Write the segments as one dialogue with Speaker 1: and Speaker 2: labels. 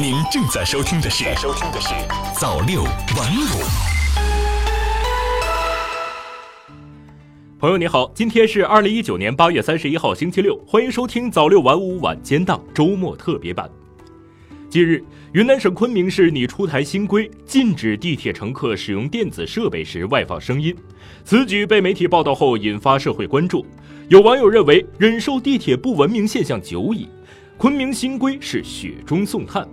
Speaker 1: 您正在收听的是《收听的是早六晚五》。
Speaker 2: 朋友你好，今天是二零一九年八月三十一号星期六，欢迎收听早六晚五晚间档周末特别版。近日，云南省昆明市拟出台新规，禁止地铁乘客使用电子设备时外放声音。此举被媒体报道后引发社会关注，有网友认为忍受地铁不文明现象久矣，昆明新规是雪中送炭。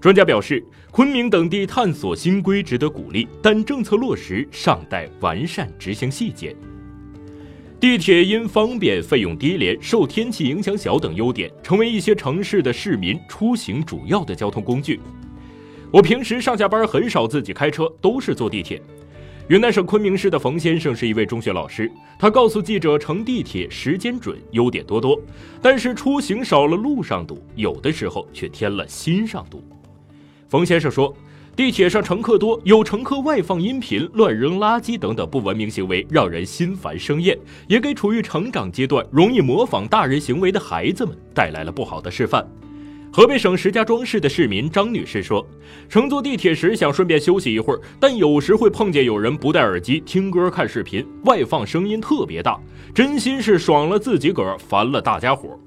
Speaker 2: 专家表示，昆明等地探索新规值得鼓励，但政策落实尚待完善执行细节。地铁因方便、费用低廉、受天气影响小等优点，成为一些城市的市民出行主要的交通工具。我平时上下班很少自己开车，都是坐地铁。云南省昆明市的冯先生是一位中学老师，他告诉记者，乘地铁时间准，优点多多，但是出行少了路上堵，有的时候却添了心上堵。冯先生说。地铁上乘客多，有乘客外放音频、乱扔垃圾等等不文明行为，让人心烦生厌，也给处于成长阶段、容易模仿大人行为的孩子们带来了不好的示范。河北省石家庄市的市民张女士说：“乘坐地铁时想顺便休息一会儿，但有时会碰见有人不戴耳机听歌、看视频，外放声音特别大，真心是爽了自己个儿，烦了大家伙。”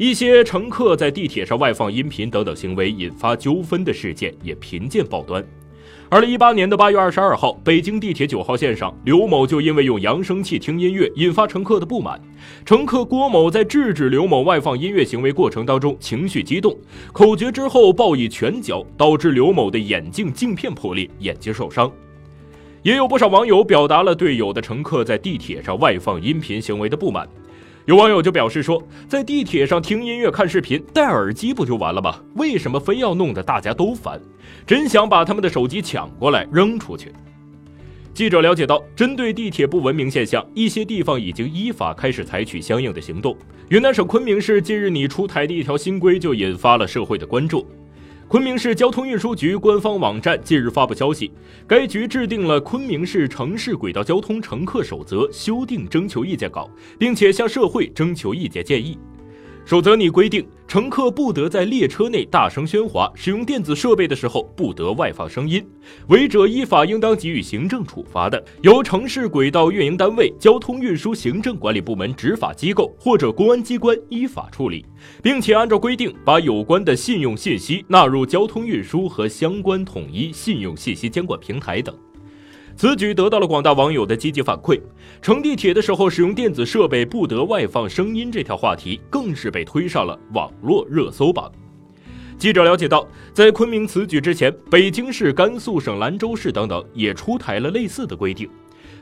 Speaker 2: 一些乘客在地铁上外放音频等等行为引发纠纷的事件也频见报端。二零一八年的八月二十二号，北京地铁九号线上，刘某就因为用扬声器听音乐，引发乘客的不满。乘客郭某在制止刘某外放音乐行为过程当中，情绪激动，口诀之后暴以拳脚，导致刘某的眼镜镜片破裂，眼睛受伤。也有不少网友表达了对有的乘客在地铁上外放音频行为的不满。有网友就表示说，在地铁上听音乐、看视频，戴耳机不就完了吗？为什么非要弄得大家都烦？真想把他们的手机抢过来扔出去。记者了解到，针对地铁不文明现象，一些地方已经依法开始采取相应的行动。云南省昆明市近日拟出台的一条新规就引发了社会的关注。昆明市交通运输局官方网站近日发布消息，该局制定了《昆明市城市轨道交通乘客守则》修订征求意见稿，并且向社会征求意见建议。守则拟规定，乘客不得在列车内大声喧哗，使用电子设备的时候不得外放声音，违者依法应当给予行政处罚的，由城市轨道运营单位、交通运输行政管理部门执法机构或者公安机关依法处理，并且按照规定把有关的信用信息纳入交通运输和相关统一信用信息监管平台等。此举得到了广大网友的积极反馈，乘地铁的时候使用电子设备不得外放声音这条话题更是被推上了网络热搜榜。记者了解到，在昆明此举之前，北京市、甘肃省兰州市等等也出台了类似的规定。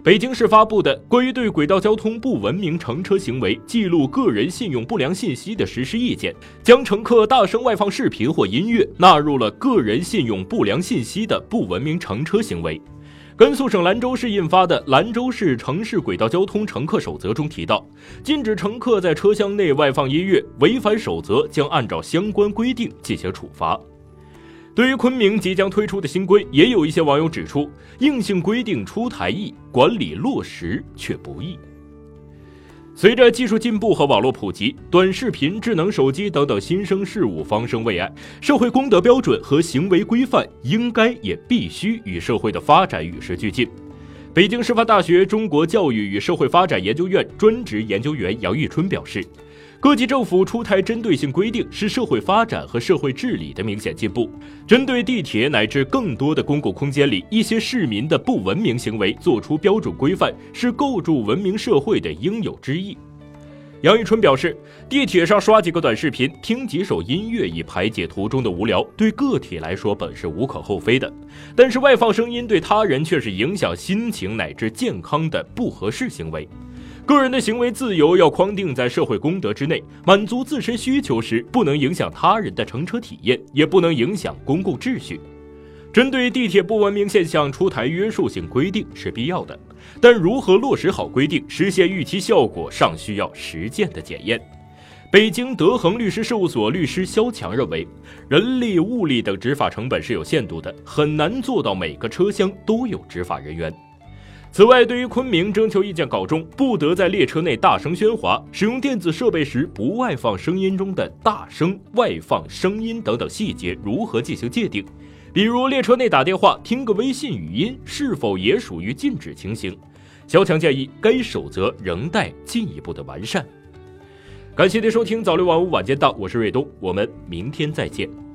Speaker 2: 北京市发布的《关于对轨道交通不文明乘车行为记录个人信用不良信息的实施意见》，将乘客大声外放视频或音乐纳入了个人信用不良信息的不文明乘车行为。甘肃省兰州市印发的《兰州市城市轨道交通乘客守则》中提到，禁止乘客在车厢内外放音乐，违反守则将按照相关规定进行处罚。对于昆明即将推出的新规，也有一些网友指出，硬性规定出台易，管理落实却不易。随着技术进步和网络普及，短视频、智能手机等等新生事物方生未艾，社会公德标准和行为规范应该也必须与社会的发展与时俱进。北京师范大学中国教育与社会发展研究院专职研究员杨玉春表示。各级政府出台针对性规定，是社会发展和社会治理的明显进步。针对地铁乃至更多的公共空间里一些市民的不文明行为，做出标准规范，是构筑文明社会的应有之义。杨玉春表示，地铁上刷几个短视频、听几首音乐以排解途中的无聊，对个体来说本是无可厚非的。但是外放声音对他人却是影响心情乃至健康的不合适行为。个人的行为自由要框定在社会公德之内，满足自身需求时，不能影响他人的乘车体验，也不能影响公共秩序。针对地铁不文明现象出台约束性规定是必要的，但如何落实好规定，实现预期效果，尚需要实践的检验。北京德恒律师事务所律师肖强认为，人力、物力等执法成本是有限度的，很难做到每个车厢都有执法人员。此外，对于昆明征求意见稿中不得在列车内大声喧哗、使用电子设备时不外放声音中的大声、外放声音等等细节如何进行界定，比如列车内打电话、听个微信语音是否也属于禁止情形，小强建议该守则仍待进一步的完善。感谢您收听早六晚五晚间档，我是瑞东，我们明天再见。